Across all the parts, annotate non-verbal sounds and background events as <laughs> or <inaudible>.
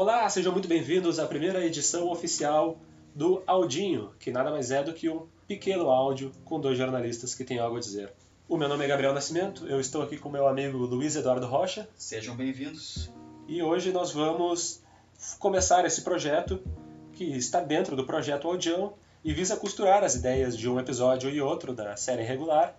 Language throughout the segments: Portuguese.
Olá, sejam muito bem-vindos à primeira edição oficial do Audinho, que nada mais é do que um pequeno áudio com dois jornalistas que têm algo a dizer. O meu nome é Gabriel Nascimento, eu estou aqui com meu amigo Luiz Eduardo Rocha. Sejam bem-vindos. E hoje nós vamos começar esse projeto que está dentro do projeto Audião e visa costurar as ideias de um episódio e outro da série regular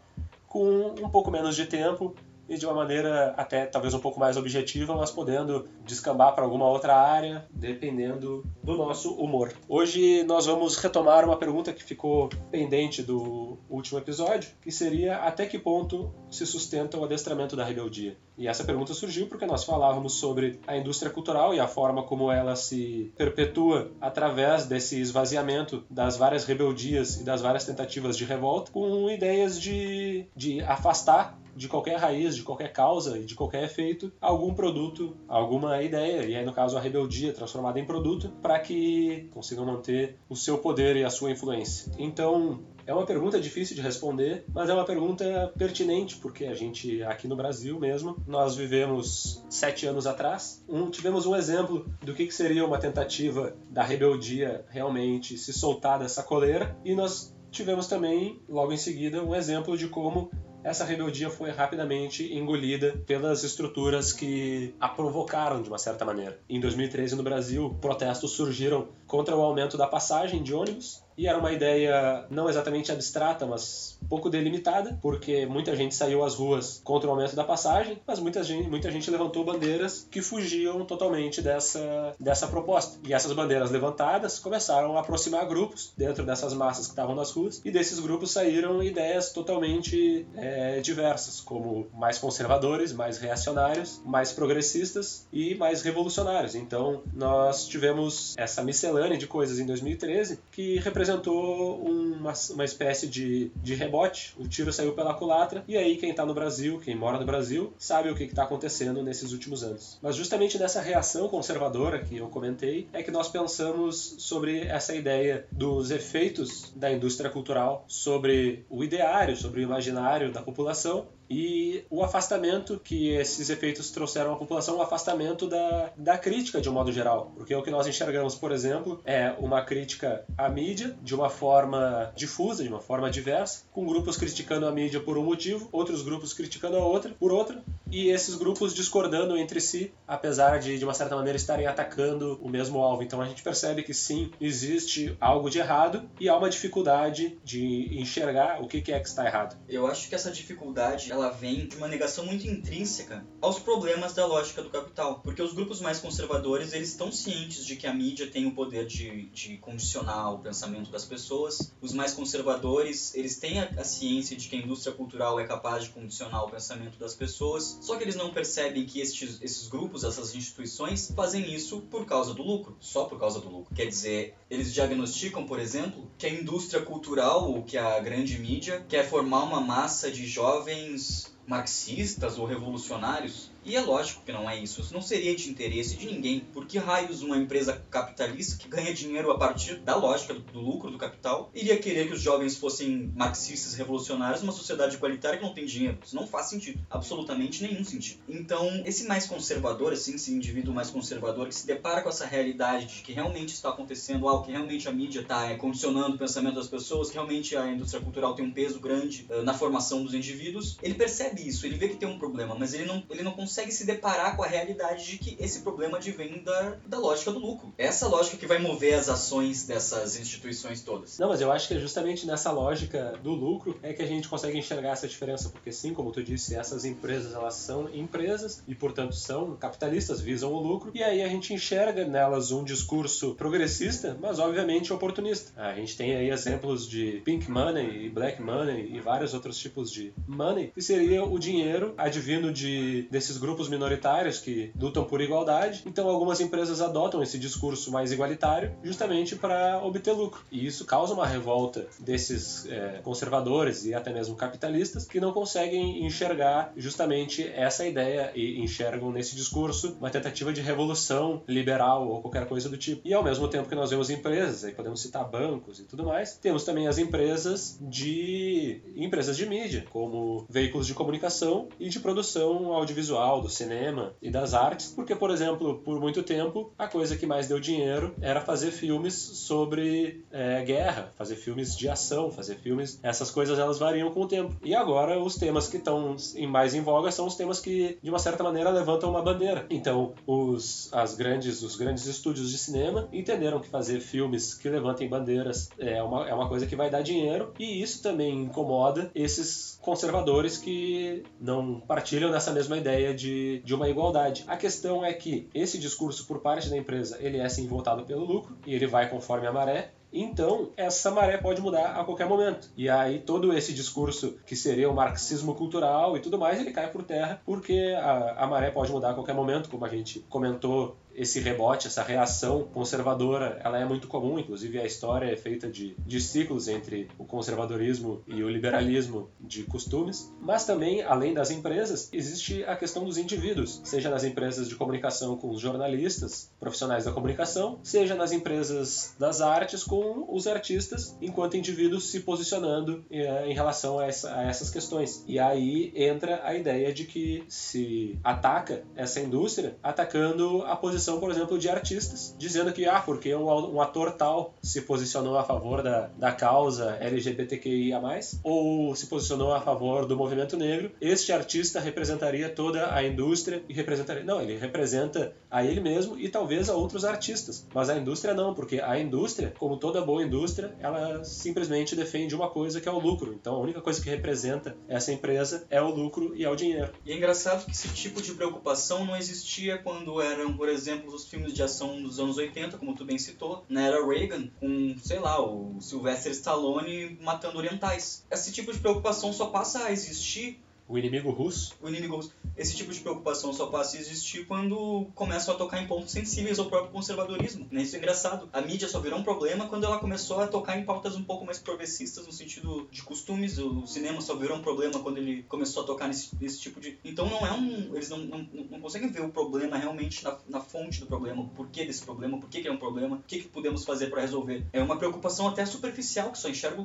com um pouco menos de tempo e de uma maneira até talvez um pouco mais objetiva, mas podendo descambar para alguma outra área, dependendo do nosso humor. Hoje nós vamos retomar uma pergunta que ficou pendente do último episódio, que seria até que ponto se sustenta o adestramento da rebeldia. E essa pergunta surgiu porque nós falávamos sobre a indústria cultural e a forma como ela se perpetua através desse esvaziamento das várias rebeldias e das várias tentativas de revolta, com ideias de, de afastar de qualquer raiz, de qualquer causa e de qualquer efeito, algum produto, alguma ideia, e aí no caso a rebeldia transformada em produto, para que consigam manter o seu poder e a sua influência. Então, é uma pergunta difícil de responder, mas é uma pergunta pertinente, porque a gente, aqui no Brasil mesmo, nós vivemos sete anos atrás, um, tivemos um exemplo do que, que seria uma tentativa da rebeldia realmente se soltar dessa coleira, e nós tivemos também, logo em seguida, um exemplo de como essa rebeldia foi rapidamente engolida pelas estruturas que a provocaram de uma certa maneira. Em 2013, no Brasil, protestos surgiram contra o aumento da passagem de ônibus e era uma ideia não exatamente abstrata, mas pouco delimitada, porque muita gente saiu às ruas contra o aumento da passagem, mas muita gente, muita gente levantou bandeiras que fugiam totalmente dessa, dessa proposta. E essas bandeiras levantadas começaram a aproximar grupos dentro dessas massas que estavam nas ruas, e desses grupos saíram ideias totalmente é, diversas, como mais conservadores, mais reacionários, mais progressistas e mais revolucionários. Então, nós tivemos essa miscelânea de coisas em 2013 que representou uma, uma espécie de, de rebote. O tiro saiu pela culatra, e aí quem está no Brasil, quem mora no Brasil, sabe o que está acontecendo nesses últimos anos. Mas justamente nessa reação conservadora que eu comentei, é que nós pensamos sobre essa ideia dos efeitos da indústria cultural sobre o ideário, sobre o imaginário da população e o afastamento que esses efeitos trouxeram à população, o afastamento da, da crítica de um modo geral. Porque o que nós enxergamos, por exemplo, é uma crítica à mídia de uma forma difusa, de uma forma diversa, com grupos criticando a mídia por um motivo, outros grupos criticando a outra por outra, e esses grupos discordando entre si, apesar de, de uma certa maneira, estarem atacando o mesmo alvo. Então a gente percebe que sim, existe algo de errado e há uma dificuldade de enxergar o que é que está errado. Eu acho que essa dificuldade ela vem de uma negação muito intrínseca aos problemas da lógica do capital, porque os grupos mais conservadores eles estão cientes de que a mídia tem o poder de, de condicionar o pensamento das pessoas. Os mais conservadores eles têm a, a ciência de que a indústria cultural é capaz de condicionar o pensamento das pessoas, só que eles não percebem que estes, esses grupos, essas instituições fazem isso por causa do lucro, só por causa do lucro. Quer dizer, eles diagnosticam, por exemplo, que a indústria cultural, ou que a grande mídia, quer formar uma massa de jovens marxistas ou revolucionários e é lógico que não é isso. Isso não seria de interesse de ninguém. Por que raios uma empresa capitalista que ganha dinheiro a partir da lógica do, lucro do capital iria querer que os jovens fossem marxistas revolucionários numa sociedade igualitária que não tem dinheiro? Isso não faz sentido. Absolutamente nenhum sentido. Então, esse mais conservador, assim, esse indivíduo mais conservador que se depara com essa realidade de que realmente está acontecendo algo, que realmente a mídia está é, condicionando o pensamento das pessoas, que realmente a indústria cultural tem um peso grande uh, na formação dos indivíduos, ele percebe isso, ele vê que tem um problema, mas ele não, ele não consegue consegue se deparar com a realidade de que esse problema advém da, da lógica do lucro. É essa lógica que vai mover as ações dessas instituições todas. Não, mas eu acho que é justamente nessa lógica do lucro é que a gente consegue enxergar essa diferença, porque sim, como tu disse, essas empresas elas são empresas e portanto são capitalistas, visam o lucro, e aí a gente enxerga nelas um discurso progressista, mas obviamente oportunista. A gente tem aí exemplos de pink money e black money e vários outros tipos de money, que seria o dinheiro advindo de desses grupos minoritários que lutam por igualdade. Então, algumas empresas adotam esse discurso mais igualitário justamente para obter lucro. E isso causa uma revolta desses é, conservadores e até mesmo capitalistas que não conseguem enxergar justamente essa ideia e enxergam nesse discurso uma tentativa de revolução liberal ou qualquer coisa do tipo. E ao mesmo tempo que nós vemos empresas, aí podemos citar bancos e tudo mais, temos também as empresas de empresas de mídia, como veículos de comunicação e de produção audiovisual do cinema e das artes, porque, por exemplo, por muito tempo, a coisa que mais deu dinheiro era fazer filmes sobre é, guerra, fazer filmes de ação, fazer filmes. Essas coisas elas variam com o tempo. E agora os temas que estão mais em voga são os temas que, de uma certa maneira, levantam uma bandeira. Então, os, as grandes, os grandes estúdios de cinema entenderam que fazer filmes que levantem bandeiras é uma, é uma coisa que vai dar dinheiro, e isso também incomoda esses conservadores que não partilham dessa mesma ideia de, de uma igualdade. A questão é que esse discurso por parte da empresa ele é sim voltado pelo lucro e ele vai conforme a maré, então, essa maré pode mudar a qualquer momento. E aí, todo esse discurso que seria o marxismo cultural e tudo mais, ele cai por terra, porque a, a maré pode mudar a qualquer momento, como a gente comentou esse rebote, essa reação conservadora, ela é muito comum, inclusive a história é feita de, de ciclos entre o conservadorismo e o liberalismo de costumes, mas também, além das empresas, existe a questão dos indivíduos, seja nas empresas de comunicação com os jornalistas, profissionais da comunicação, seja nas empresas das artes com os artistas, enquanto indivíduos se posicionando eh, em relação a, essa, a essas questões. E aí entra a ideia de que se ataca essa indústria atacando a posição posição, por exemplo, de artistas, dizendo que, ah, porque um, ator tal se posicionou a favor da, da causa LGBTQIA, ou se posicionou a favor do movimento negro, este artista representaria toda a indústria e representaria. Não, ele representa a ele mesmo e talvez a outros artistas. Mas a indústria não, porque a indústria, como toda boa indústria, ela simplesmente defende uma coisa que é o lucro. Então a única coisa que representa essa empresa é o lucro e é o dinheiro. E é engraçado que esse tipo de preocupação não existia quando eram, por exemplo, exemplo, os filmes de ação dos anos 80, como tu bem citou, na era Reagan, com, sei lá, o Sylvester Stallone matando orientais. Esse tipo de preocupação só passa a existir o inimigo russo? O inimigo russo. Esse tipo de preocupação só passa a existir quando começam a tocar em pontos sensíveis ao próprio conservadorismo. Né? Isso é engraçado. A mídia só virou um problema quando ela começou a tocar em pautas um pouco mais progressistas no sentido de costumes. O cinema só virou um problema quando ele começou a tocar nesse, nesse tipo de. Então não é um. Eles não, não, não conseguem ver o problema realmente na, na fonte do problema, o porquê desse problema, por que, que é um problema, o que, que podemos fazer para resolver. É uma preocupação até superficial, que só enxerga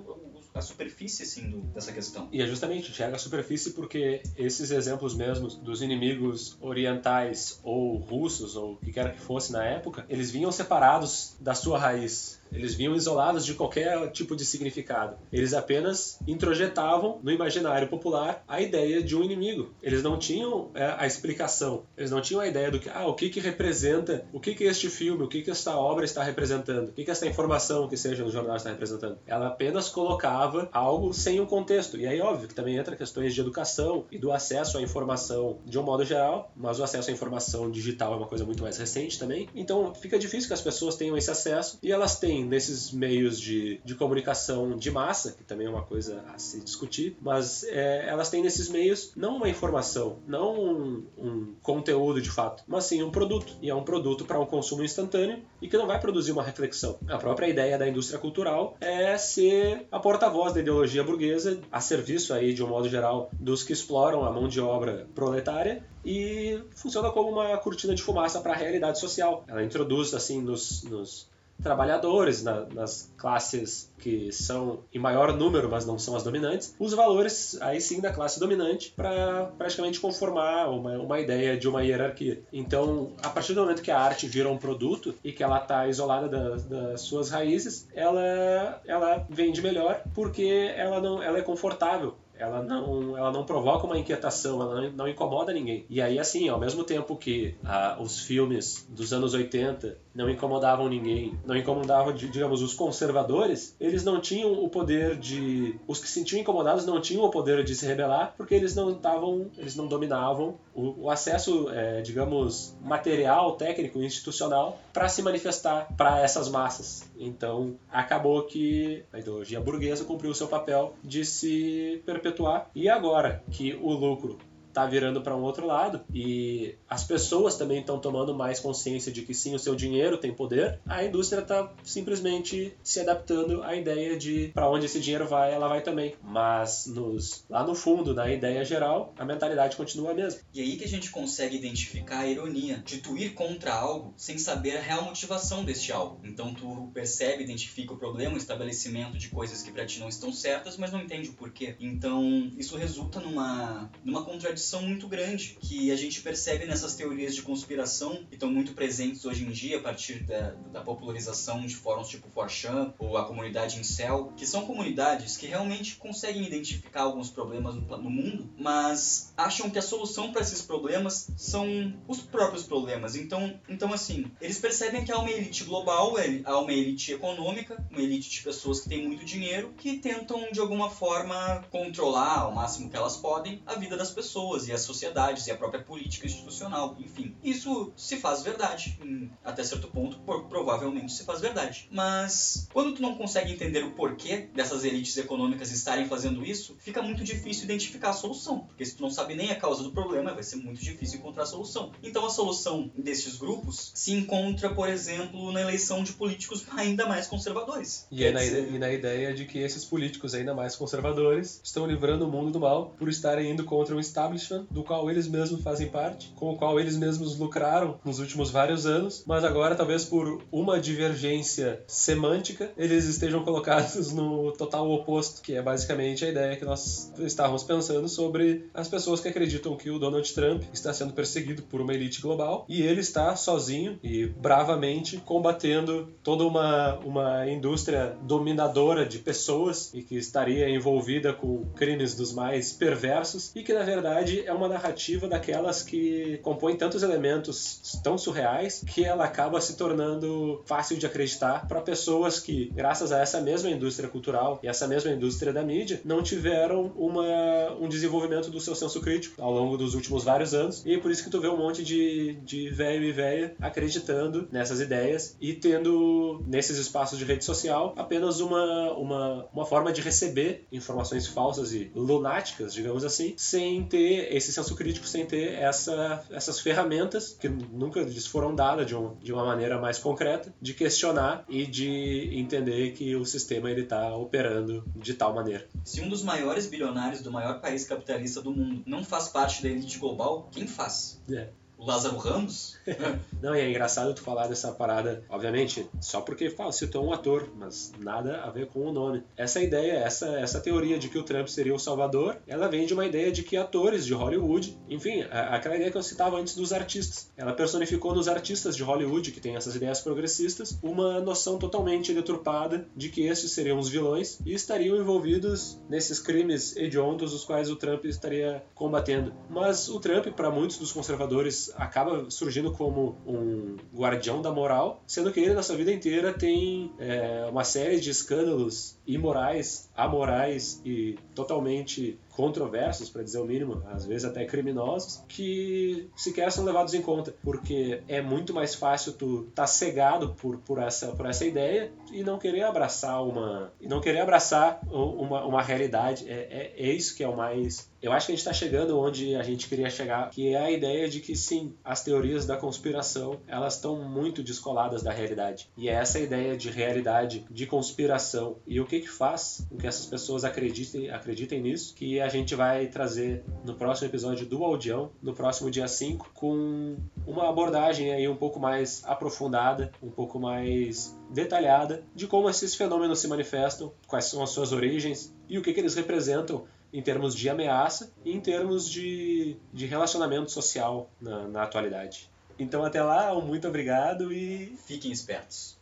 a superfície assim, do, dessa questão. E é justamente enxerga a superfície porque esses exemplos mesmos dos inimigos orientais ou russos ou o que quer que fosse na época, eles vinham separados da sua raiz. Eles vinham isolados de qualquer tipo de significado. Eles apenas introjetavam no imaginário popular a ideia de um inimigo. Eles não tinham é, a explicação. Eles não tinham a ideia do que, ah, o que que representa, o que que este filme, o que que esta obra está representando, o que que esta informação que seja no jornal está representando. Ela apenas colocava algo sem um contexto. E aí, óbvio, que também entra questões de educação e do acesso à informação de um modo geral, mas o acesso à informação digital é uma coisa muito mais recente também. Então, fica difícil que as pessoas tenham esse acesso e elas têm nesses meios de, de comunicação de massa, que também é uma coisa a se discutir, mas é, elas têm nesses meios não uma informação, não um, um conteúdo de fato, mas sim um produto. E é um produto para um consumo instantâneo e que não vai produzir uma reflexão. A própria ideia da indústria cultural é ser a porta-voz da ideologia burguesa a serviço aí, de um modo geral, dos que exploram a mão de obra proletária e funciona como uma cortina de fumaça para a realidade social. Ela introduz assim nos, nos trabalhadores, na, nas classes que são em maior número, mas não são as dominantes, os valores aí sim da classe dominante para praticamente conformar uma, uma ideia de uma hierarquia. Então, a partir do momento que a arte vira um produto e que ela está isolada da, das suas raízes, ela, ela vende melhor porque ela, não, ela é confortável ela não, ela não provoca uma inquietação, ela não, incomoda ninguém. E aí, assim, ao mesmo tempo que ah, os filmes dos anos 80 não incomodavam ninguém, não incomodavam, digamos, os conservadores, eles não tinham o poder de. Os que se sentiam incomodados não tinham o poder de se rebelar, porque eles não estavam, eles não dominavam o, o acesso, é, digamos, material, técnico, institucional para se manifestar para essas massas. Então, acabou que a ideologia burguesa cumpriu o seu papel de se perpetuar. E agora que o lucro está virando para um outro lado e as pessoas também estão tomando mais consciência de que sim, o seu dinheiro tem poder, a indústria está simplesmente se adaptando à ideia de para onde esse dinheiro vai, ela vai também. Mas nos, lá no fundo, na ideia geral, a mentalidade continua a mesma. E aí que a gente consegue identificar a ironia de tu ir contra algo sem saber a real motivação deste algo. Então tu percebe, identifica o problema, o estabelecimento de coisas que para ti não estão certas, mas não entende o porquê. Então isso resulta numa, numa contradição contradição muito grande que a gente percebe nessas teorias de conspiração que estão muito presentes hoje em dia a partir da, da popularização de fóruns tipo 4chan ou a comunidade Incel, que são comunidades que realmente conseguem identificar alguns problemas no, no mundo, mas acham que a solução para esses problemas são os próprios problemas. Então, então assim, eles percebem que há uma elite global, há uma elite econômica, uma elite de pessoas que têm muito dinheiro que tentam de alguma forma controlar ao máximo que elas podem a vida das pessoas e as sociedades e a própria política institucional, enfim. Isso se faz verdade, até certo ponto, provavelmente se faz verdade. Mas quando tu não consegue entender o porquê dessas elites econômicas estarem fazendo isso, fica muito difícil identificar a solução, porque se tu não sabe nem a causa do problema, vai ser muito difícil encontrar a solução. Então a solução desses grupos se encontra, por exemplo, na eleição de políticos ainda mais conservadores. E, é na, e na ideia de que esses políticos ainda mais conservadores estão livrando o mundo do mal por estarem indo contra um establishment do qual eles mesmos fazem parte, com o qual eles mesmos lucraram nos últimos vários anos, mas agora, talvez por uma divergência semântica, eles estejam colocados no total oposto, que é basicamente a ideia que nós estávamos pensando sobre as pessoas que acreditam que o Donald Trump está sendo perseguido por uma elite global e ele está sozinho e bravamente combatendo toda uma, uma indústria dominadora de pessoas e que estaria envolvida com crimes dos mais perversos e que na verdade é uma narrativa daquelas que compõem tantos elementos tão surreais que ela acaba se tornando fácil de acreditar para pessoas que, graças a essa mesma indústria cultural e essa mesma indústria da mídia, não tiveram uma, um desenvolvimento do seu senso crítico ao longo dos últimos vários anos. E é por isso que tu vê um monte de, de velho e velha acreditando nessas ideias e tendo nesses espaços de rede social apenas uma, uma, uma forma de receber informações falsas e lunáticas, digamos assim, sem ter esse senso crítico, sem ter essa, essas ferramentas que nunca lhes foram dadas de, um, de uma maneira mais concreta, de questionar e de entender que o sistema ele está operando de tal maneira. Se um dos maiores bilionários do maior país capitalista do mundo não faz parte da elite global, quem faz? É. Lázaro Ramos? <laughs> não, e é engraçado tu falar dessa parada, obviamente, só porque fala, citou um ator, mas nada a ver com o nome. Essa ideia, essa, essa teoria de que o Trump seria o salvador, ela vem de uma ideia de que atores de Hollywood, enfim, aquela ideia que eu citava antes dos artistas. Ela personificou nos artistas de Hollywood, que têm essas ideias progressistas, uma noção totalmente deturpada de que esses seriam os vilões e estariam envolvidos nesses crimes hediondos os quais o Trump estaria combatendo. Mas o Trump, para muitos dos conservadores acaba surgindo como um guardião da moral, sendo que ele, na sua vida inteira, tem é, uma série de escândalos imorais, amorais e totalmente controversos, para dizer o mínimo, às vezes até criminosos, que sequer são levados em conta, porque é muito mais fácil tu estar tá cegado por, por, essa, por essa ideia e não querer abraçar uma e não querer abraçar uma, uma realidade. É, é, é isso que é o mais eu acho que a gente está chegando onde a gente queria chegar, que é a ideia de que sim, as teorias da conspiração elas estão muito descoladas da realidade. E é essa ideia de realidade, de conspiração e o que que faz com que essas pessoas acreditem, acreditem nisso, que a gente vai trazer no próximo episódio do Audião, no próximo dia 5, com uma abordagem aí um pouco mais aprofundada, um pouco mais detalhada de como esses fenômenos se manifestam, quais são as suas origens e o que, que eles representam em termos de ameaça e em termos de, de relacionamento social na, na atualidade. Então até lá, muito obrigado e fiquem espertos.